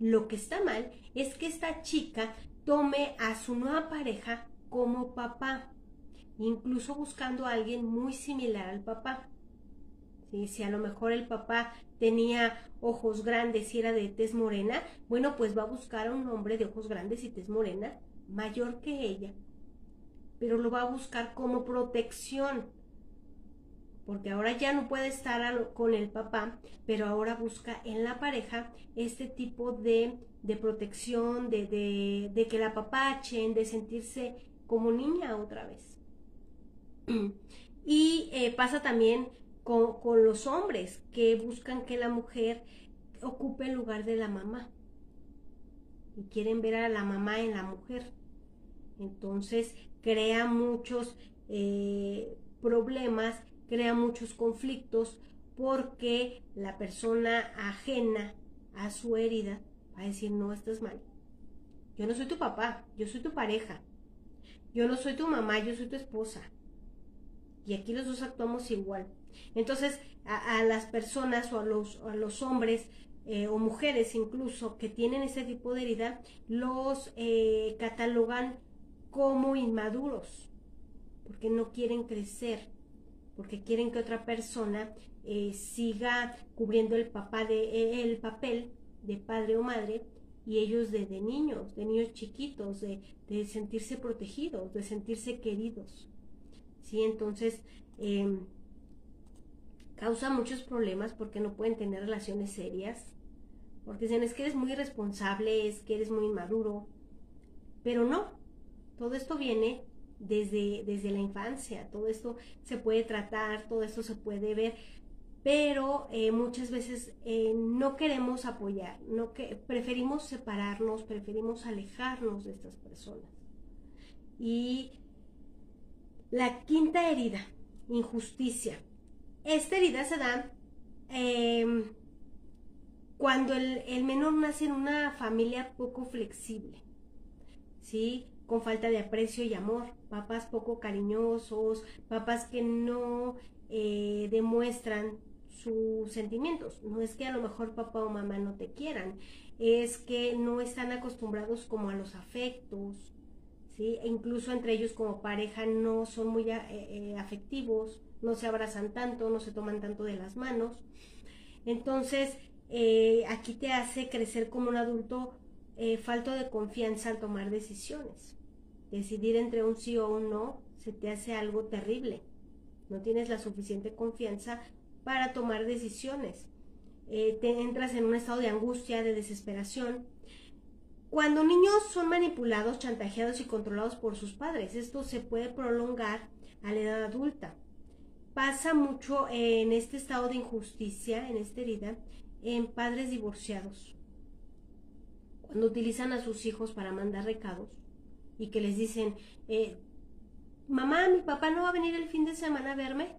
Lo que está mal es que esta chica tome a su nueva pareja como papá, incluso buscando a alguien muy similar al papá. Si a lo mejor el papá tenía ojos grandes y era de tez morena, bueno, pues va a buscar a un hombre de ojos grandes y tez morena mayor que ella, pero lo va a buscar como protección porque ahora ya no puede estar con el papá, pero ahora busca en la pareja este tipo de, protección, de, de, que la papachen, de sentirse como niña otra vez. Y eh, pasa también con, con los hombres que buscan que la mujer ocupe el lugar de la mamá y quieren ver a la mamá en la mujer. Entonces crea muchos eh, problemas crea muchos conflictos porque la persona ajena a su herida va a decir, no, estás mal. Yo no soy tu papá, yo soy tu pareja. Yo no soy tu mamá, yo soy tu esposa. Y aquí los dos actuamos igual. Entonces, a, las personas o a los, a los hombres eh, o mujeres incluso que tienen ese tipo de herida, los eh, catalogan como inmaduros, porque no quieren crecer, porque quieren que otra persona eh, siga cubriendo el, papá de, eh, el papel de padre o madre y ellos de, niños, de niños chiquitos, de, sentirse protegidos, de sentirse queridos. ¿Sí? Entonces, em, causa muchos problemas porque no pueden tener relaciones serias, porque dicen es que eres muy irresponsable, es que eres muy inmaduro, pero no, todo esto viene desde, desde la infancia. Todo esto se puede tratar, todo esto se puede ver, pero eh, muchas veces eh, no queremos apoyar, no que, preferimos separarnos, preferimos alejarnos de estas personas. Y la quinta herida, injusticia. Esta herida se da em, cuando el, el menor nace en una familia poco flexible. ¿sí? Con falta de aprecio y amor, papás poco cariñosos, papás que no eh, demuestran sus sentimientos. No es que a lo mejor papá o mamá no te quieran, es que no están acostumbrados como a los afectos, ¿sí? E incluso entre ellos como pareja no son muy eh, eh, afectivos, no se abrazan tanto, no se toman tanto de las manos. Entonces, aquí te hace crecer como un adulto falto de confianza al tomar decisiones decidir entre un sí o un no se te hace algo terrible. No tienes la suficiente confianza para tomar decisiones. Eh, te entras en un estado de angustia, de desesperación. Cuando niños son manipulados, chantajeados y controlados por sus padres, esto se puede prolongar a la edad adulta. Pasa mucho en este estado de injusticia, en esta herida, en padres divorciados. Cuando utilizan a sus hijos para mandar recados y que les dicen, eh, mamá, mi papá no va a venir el fin de semana a verme.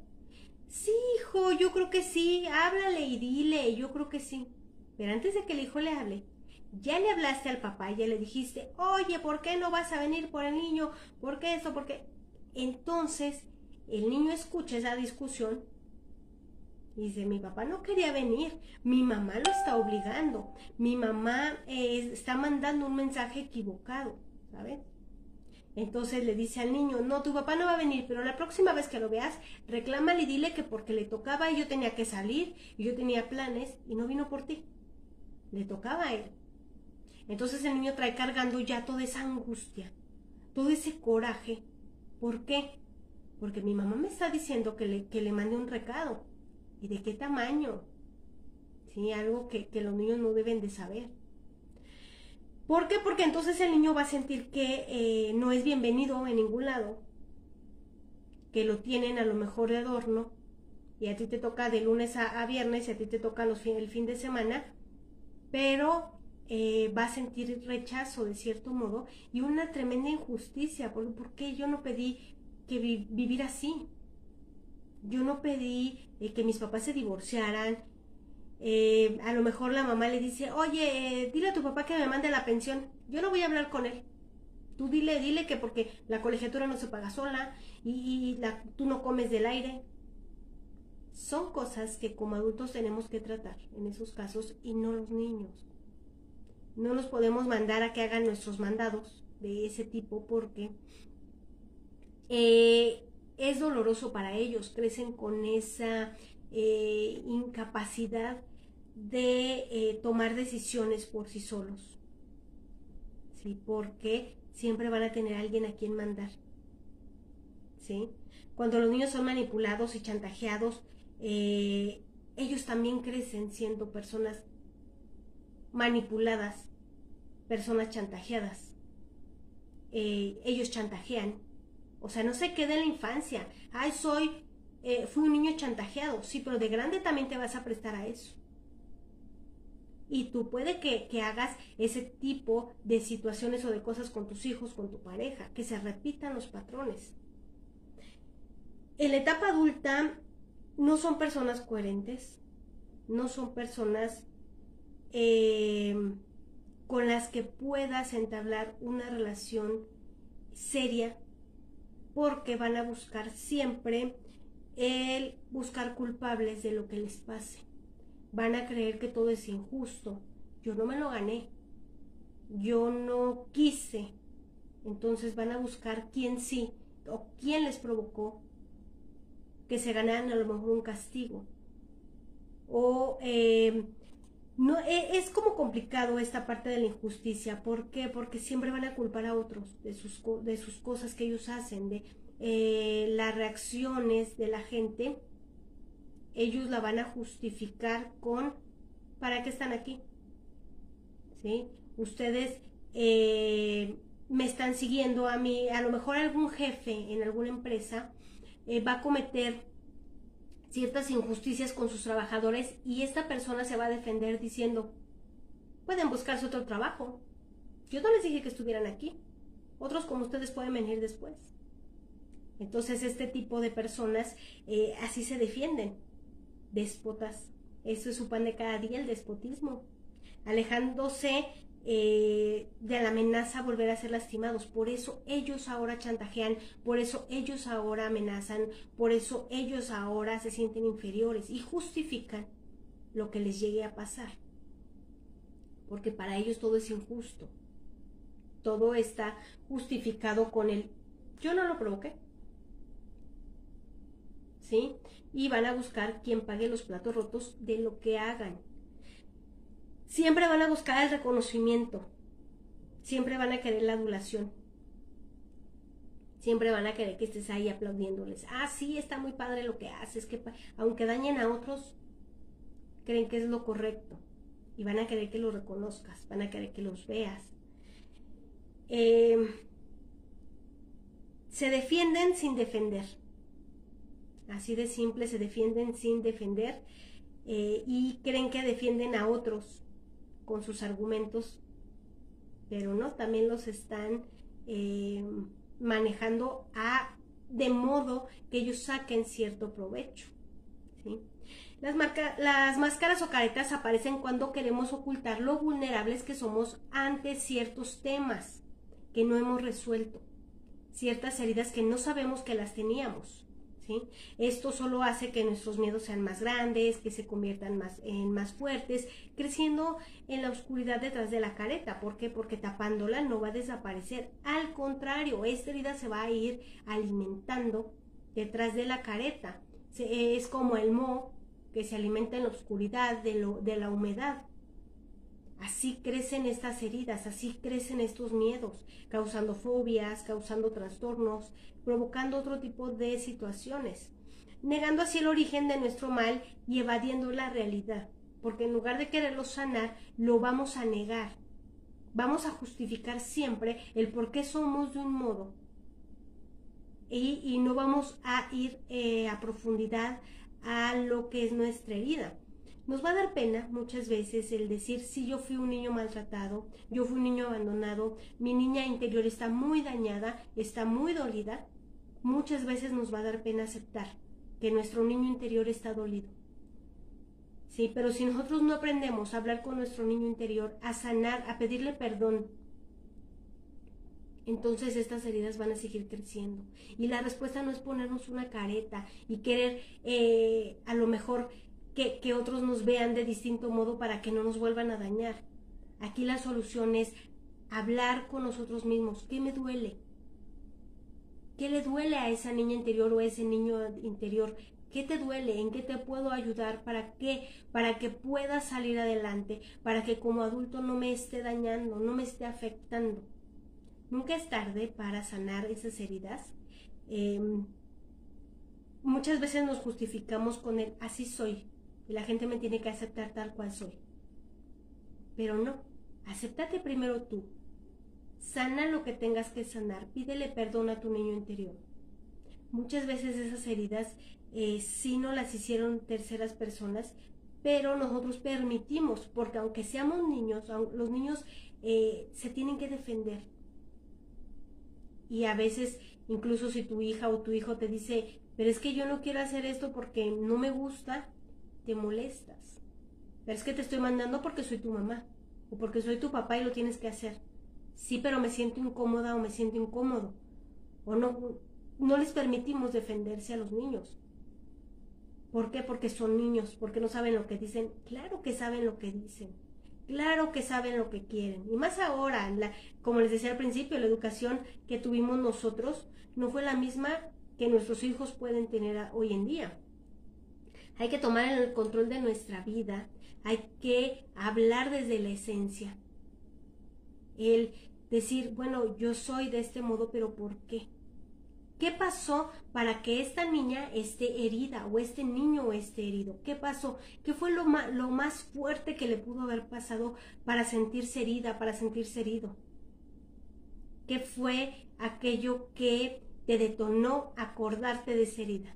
Sí, hijo, yo creo que sí, háblale y dile, yo creo que sí. Pero antes de que el hijo le hable, ya le hablaste al papá, ya le dijiste, oye, ¿por qué no vas a venir por el niño? ¿Por qué eso? ¿Por qué? Entonces, el niño escucha esa discusión y dice, mi papá no quería venir, mi mamá lo está obligando, mi mamá eh, está mandando un mensaje equivocado, ¿sabes? Entonces le dice al niño, no, tu papá no va a venir, pero la próxima vez que lo veas, reclámale y dile que porque le tocaba y yo tenía que salir y yo tenía planes y no vino por ti. Le tocaba a él. Entonces el niño trae cargando ya toda esa angustia, todo ese coraje. ¿Por qué? Porque mi mamá me está diciendo que le, que le mande un recado. ¿Y de qué tamaño? Sí, algo que, que los niños no deben de saber. ¿Por qué? Porque entonces el niño va a sentir que eh, no es bienvenido en ningún lado, que lo tienen a lo mejor de adorno, y a ti te toca de lunes a, viernes y a ti te toca los el fin de semana, pero eh, va a sentir rechazo de cierto modo y una tremenda injusticia, porque ¿por qué yo no pedí que vivir así? Yo no pedí eh, que mis papás se divorciaran, eh, a lo mejor la mamá le dice, oye, eh, dile a tu papá que me mande la pensión, yo no voy a hablar con él. Tú dile, dile que porque la colegiatura no se paga sola y, la, tú no comes del aire. Son cosas que como adultos tenemos que tratar en esos casos y no los niños. No los podemos mandar a que hagan nuestros mandados de ese tipo porque eh, es doloroso para ellos, crecen con esa incapacidad de eh, tomar decisiones por sí solos. ¿Sí? Porque siempre van a tener alguien a quien mandar. ¿Sí? Cuando los niños son manipulados y chantajeados, eh, ellos también crecen siendo personas manipuladas, personas chantajeadas. Eh, ellos chantajean. O sea, no se queda en la infancia. Ay, soy, fui un niño chantajeado. Sí, pero de grande también te vas a prestar a eso y tú puede que, hagas ese tipo de situaciones o de cosas con tus hijos, con tu pareja, que se repitan los patrones. En la etapa adulta no son personas coherentes, no son personas eh, con las que puedas entablar una relación seria porque van a buscar siempre el buscar culpables de lo que les pase van a creer que todo es injusto. Yo no me lo gané. Yo no quise. Entonces van a buscar quién sí o quién les provocó que se ganaran a lo mejor un castigo. O em, no, e, es como complicado esta parte de la injusticia. ¿Por qué? Porque siempre van a culpar a otros de sus, de sus cosas que ellos hacen, de eh, las reacciones de la gente ellos la van a justificar con ¿para qué están aquí? ¿Sí? Ustedes eh, me están siguiendo a mí, a lo mejor algún jefe en alguna empresa eh, va a cometer ciertas injusticias con sus trabajadores y esta persona se va a defender diciendo, pueden buscarse otro trabajo. Yo no les dije que estuvieran aquí. Otros como ustedes pueden venir después. Entonces este tipo de personas eh, así se defienden déspotas. Eso es su pan de cada día, el despotismo. Alejándose eh, de la amenaza a volver a ser lastimados. Por eso ellos ahora chantajean, por eso ellos ahora amenazan, por eso ellos ahora se sienten inferiores y justifican lo que les llegue a pasar. Porque para ellos todo es injusto. Todo está justificado con el yo no lo provoqué. ¿Sí? y van a buscar quien pague los platos rotos de lo que hagan. Siempre van a buscar el reconocimiento, siempre van a querer la adulación, siempre van a querer que estés ahí aplaudiéndoles. Ah, sí, está muy padre lo que haces, que aunque dañen a otros, creen que es lo correcto y van a querer que los reconozcas, van a querer que los veas. Eh, se defienden sin defender así de simple, se defienden sin defender eh, y creen que defienden a otros con sus argumentos, pero no, también los están eh, manejando a, de modo que ellos saquen cierto provecho. Las, las máscaras o caretas aparecen cuando queremos ocultar lo vulnerables que somos ante ciertos temas que no hemos resuelto, ciertas heridas que no sabemos que las teníamos. Esto solo hace que nuestros miedos sean más grandes, que se conviertan en más fuertes, creciendo en la oscuridad detrás de la careta. ¿Por qué? Porque tapándola no va a desaparecer. Al contrario, esta herida se va a ir alimentando detrás de la careta. Es como el moho que se alimenta en la oscuridad de la humedad. Así crecen estas heridas, así crecen estos miedos, causando fobias, causando trastornos, provocando otro tipo de situaciones, negando así el origen de nuestro mal y evadiendo la realidad, porque en lugar de quererlo sanar, lo vamos a negar. Vamos a justificar siempre el por qué somos de un modo y, no vamos a ir eh, a profundidad a lo que es nuestra herida. Nos va a dar pena muchas veces el decir, si yo fui un niño maltratado, yo fui un niño abandonado, mi niña interior está muy dañada, está muy dolida. Muchas veces nos va a dar pena aceptar que nuestro niño interior está dolido. Sí, pero si nosotros no aprendemos a hablar con nuestro niño interior, a sanar, a pedirle perdón, entonces estas heridas van a seguir creciendo. Y la respuesta no es ponernos una careta y querer eh, a lo mejor que, otros nos vean de distinto modo para que no nos vuelvan a dañar. Aquí la solución es hablar con nosotros mismos. ¿Qué me duele? ¿Qué le duele a esa niña interior o a ese niño interior? ¿Qué te duele? ¿En qué te puedo ayudar? ¿Para qué? Para que pueda salir adelante, para que como adulto no me esté dañando, no me esté afectando. Nunca es tarde para sanar esas heridas. Em, muchas veces nos justificamos con el así soy, y la gente me tiene que aceptar tal cual soy. Pero no, acéptate primero tú. Sana lo que tengas que sanar, pídele perdón a tu niño interior. Muchas veces esas heridas eh, sí no las hicieron terceras personas, pero nosotros permitimos, porque aunque seamos niños, los niños eh, se tienen que defender. Y a veces, incluso si tu hija o tu hijo te dice, pero es que yo no quiero hacer esto porque no me gusta, te molestas. Pero es que te estoy mandando porque soy tu mamá o porque soy tu papá y lo tienes que hacer. Sí, pero me siento incómoda o me siento incómodo. O no, no les permitimos defenderse a los niños. ¿Por qué? Porque son niños, porque no saben lo que dicen. Claro que saben lo que dicen. Claro que saben lo que quieren. Y más ahora, la, como les decía al principio, la educación que tuvimos nosotros no fue la misma que nuestros hijos pueden tener hoy en día. Hay que tomar el control de nuestra vida, hay que hablar desde la esencia. El decir, bueno, yo soy de este modo, pero ¿por qué? ¿Qué pasó para que esta niña esté herida o este niño esté herido? ¿Qué pasó? ¿Qué fue lo más, lo más fuerte que le pudo haber pasado para sentirse herida, para sentirse herido? ¿Qué fue aquello que te detonó acordarte de esa herida?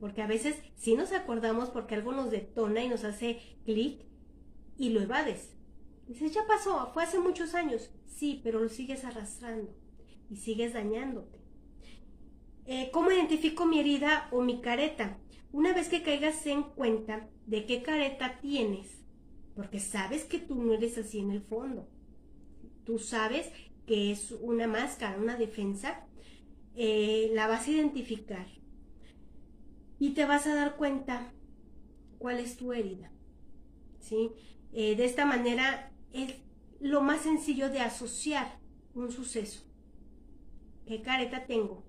Porque a veces sí nos acordamos porque algo nos detona y nos hace clic y lo evades. Dices, ya pasó, fue hace muchos años. Sí, pero lo sigues arrastrando y sigues dañándote. Eh, ¿Cómo identifico mi herida o mi careta? Una vez que caigas en cuenta de qué careta tienes, porque sabes que tú no eres así en el fondo. Tú sabes que es una máscara, una defensa, eh, la vas a identificar y te vas a dar cuenta cuál es tu herida. ¿sí? Eh, de esta manera es lo más sencillo de asociar un suceso. ¿Qué careta tengo?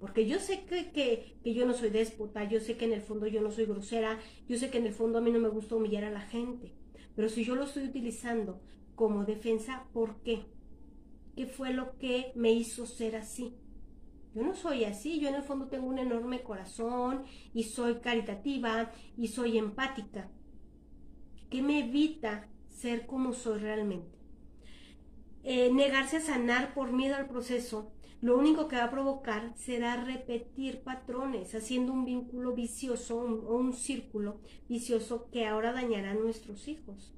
Porque yo sé que, que, que, yo no soy déspota, yo sé que en el fondo yo no soy grosera, yo sé que en el fondo a mí no me gusta humillar a la gente. Pero si yo lo estoy utilizando como defensa, ¿por qué? ¿Qué fue lo que me hizo ser así? Yo no soy así, yo en el fondo tengo un enorme corazón y soy caritativa y soy empática. ¿Qué me evita ser como soy realmente? Eh, negarse a sanar por miedo al proceso lo único que va a provocar será repetir patrones, haciendo un vínculo vicioso o un, círculo vicioso que ahora dañará a nuestros hijos.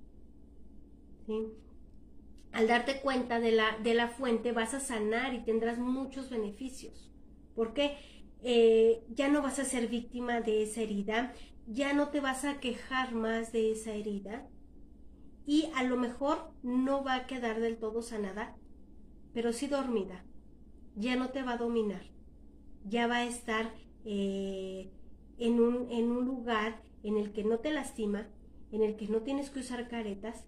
Al darte cuenta de la, de la fuente vas a sanar y tendrás muchos beneficios. Porque eh, ya no vas a ser víctima de esa herida, ya no te vas a quejar más de esa herida y a lo mejor no va a quedar del todo sanada, pero sí dormida. Ya no te va a dominar, ya va a estar eh, en, un, en un lugar en el que no te lastima, en el que no tienes que usar caretas.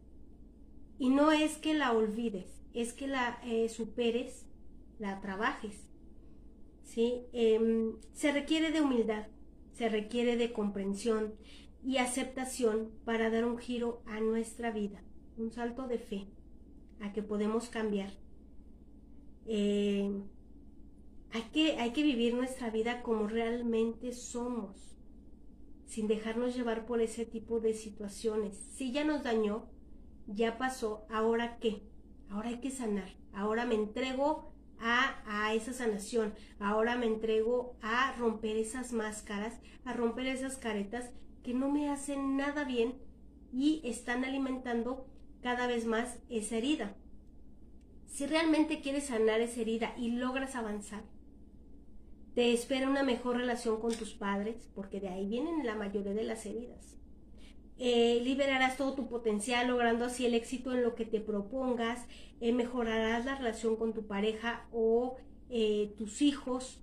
Y no es que la olvides, es que la eh, superes, la trabajes. ¿sí? Em, se requiere de humildad, se requiere de comprensión y aceptación para dar un giro a nuestra vida, un salto de fe, a que podemos cambiar. Em, hay, que, hay que vivir nuestra vida como realmente somos, sin dejarnos llevar por ese tipo de situaciones. Si ya nos dañó, ya pasó, ¿ahora qué? Ahora hay que sanar. Ahora me entrego a, esa sanación. Ahora me entrego a romper esas máscaras, a romper esas caretas que no me hacen nada bien y están alimentando cada vez más esa herida. Si realmente quieres sanar esa herida y logras avanzar, te espera una mejor relación con tus padres, porque de ahí vienen la mayoría de las heridas. Eh, liberarás todo tu potencial, logrando así el éxito en lo que te propongas, eh, mejorarás la relación con tu pareja o eh, tus hijos,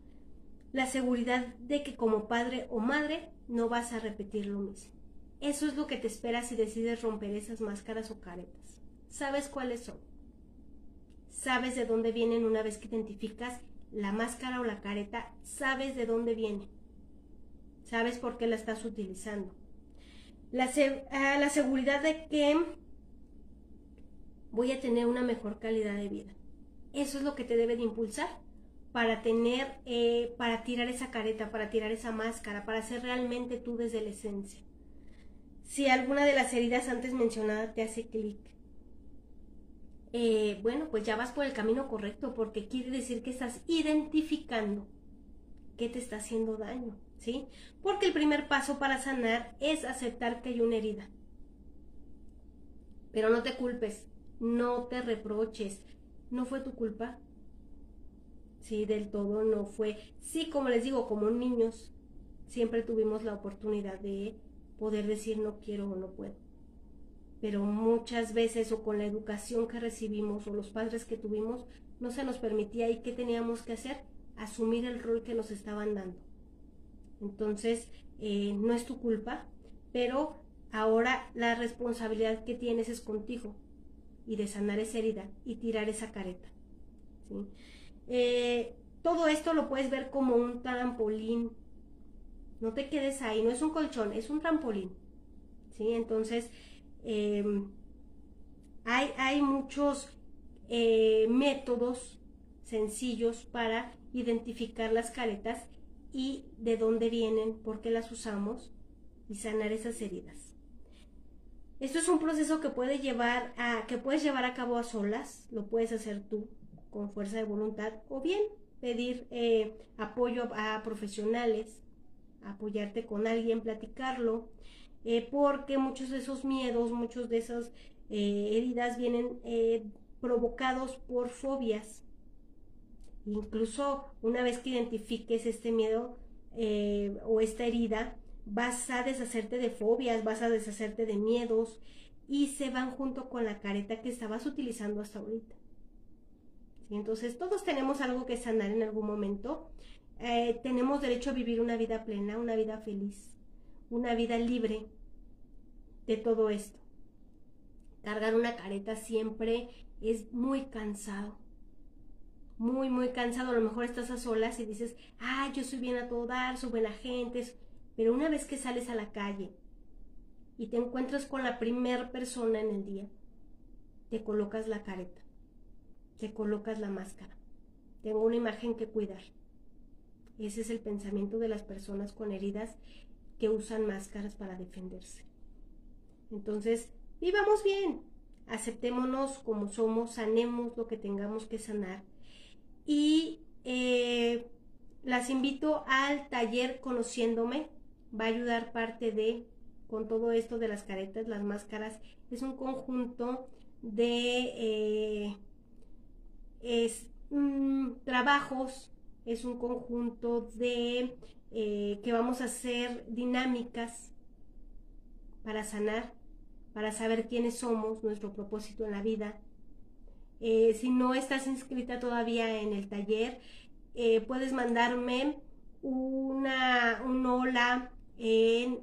la seguridad de que como padre o madre no vas a repetir lo mismo. Eso es lo que te espera si decides romper esas máscaras o caretas. ¿Sabes cuáles son? ¿Sabes de dónde vienen una vez que identificas la máscara o la careta? ¿Sabes de dónde viene? ¿Sabes por qué la estás utilizando? La, la seguridad de que voy a tener una mejor calidad de vida. Eso es lo que te debe de impulsar para tener, eh, para tirar esa careta, para tirar esa máscara, para ser realmente tú desde la esencia. Si alguna de las heridas antes mencionadas te hace clic, eh, bueno, pues ya vas por el camino correcto porque quiere decir que estás identificando qué te está haciendo daño, ¿sí? Porque el primer paso para sanar es aceptar que hay una herida. Pero no te culpes, no te reproches, no fue tu culpa. Sí, del todo no fue. Sí, como les digo, como niños, siempre tuvimos la oportunidad de poder decir no quiero o no puedo. Pero muchas veces o con la educación que recibimos o los padres que tuvimos, no se nos permitía y qué teníamos que hacer, asumir el rol que nos estaban dando. Entonces, eh, no es tu culpa, pero ahora la responsabilidad que tienes es contigo y de sanar esa herida y tirar esa careta. Eh, todo esto lo puedes ver como un trampolín. No te quedes ahí, no es un colchón, es un trampolín. ¿sí? Entonces, em, hay, hay, muchos eh, métodos sencillos para identificar las caretas y de dónde vienen, por qué las usamos y sanar esas heridas. Esto es un proceso que puede llevar a, que puedes llevar a cabo a solas, lo puedes hacer tú con fuerza de voluntad, o bien pedir eh, apoyo a, profesionales, apoyarte con alguien, platicarlo, eh, porque muchos de esos miedos, muchos de esas eh, heridas vienen provocados por fobias. Incluso una vez que identifiques este miedo o esta herida, vas a deshacerte de fobias, vas a deshacerte de miedos y se van junto con la careta que estabas utilizando hasta ahorita. Entonces todos tenemos algo que sanar en algún momento. Eh, tenemos derecho a vivir una vida plena, una vida feliz, una vida libre de todo esto. Cargar una careta siempre es muy cansado. Muy, muy cansado. A lo mejor estás a solas y dices, ah, yo soy bien a todo dar, soy buena gente, pero una vez que sales a la calle y te encuentras con la primera persona en el día, te colocas la careta, te colocas la máscara. Tengo una imagen que cuidar. Ese es el pensamiento de las personas con heridas que usan máscaras para defenderse. Entonces, vivamos bien, aceptémonos como somos, sanemos lo que tengamos que sanar y eh, las invito al taller Conociéndome. Va a ayudar parte de, con todo esto de las caretas, las máscaras. Es un conjunto de eh, mm, trabajos, es un conjunto de eh, que vamos a hacer dinámicas para sanar, para saber quiénes somos, nuestro propósito en la vida. Eh, si no estás inscrita todavía en el taller, eh, puedes mandarme una, un hola en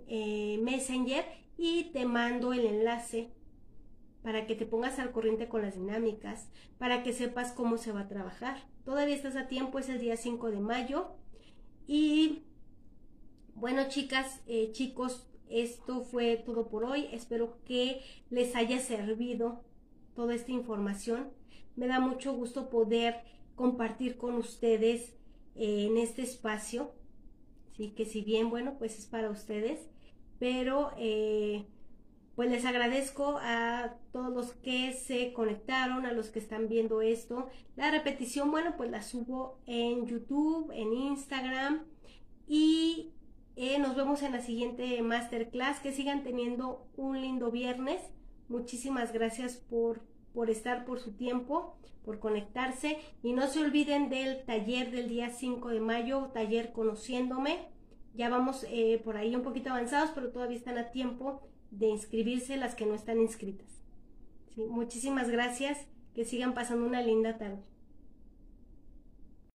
Messenger y te mando el enlace para que te pongas al corriente con las dinámicas, para que sepas cómo se va a trabajar. Todavía estás a tiempo, es el día 5 de mayo. Y bueno, chicas, eh, chicos, esto fue todo por hoy. Espero que les haya servido toda esta información. Me da mucho gusto poder compartir con ustedes eh, en este espacio. Sí, que si bien, bueno, pues es para ustedes, pero eh, pues les agradezco a todos los que se conectaron, a los que están viendo esto. La repetición, bueno, pues la subo en YouTube, en Instagram y eh, nos vemos en la siguiente masterclass. Que sigan teniendo un lindo viernes. Muchísimas gracias por, por estar, por su tiempo, por conectarse. Y no se olviden del taller del día 5 de mayo, taller conociéndome. Ya vamos eh, por ahí un poquito avanzados, pero todavía están a tiempo de inscribirse las que no están inscritas. Muchísimas gracias. Que sigan pasando una linda tarde.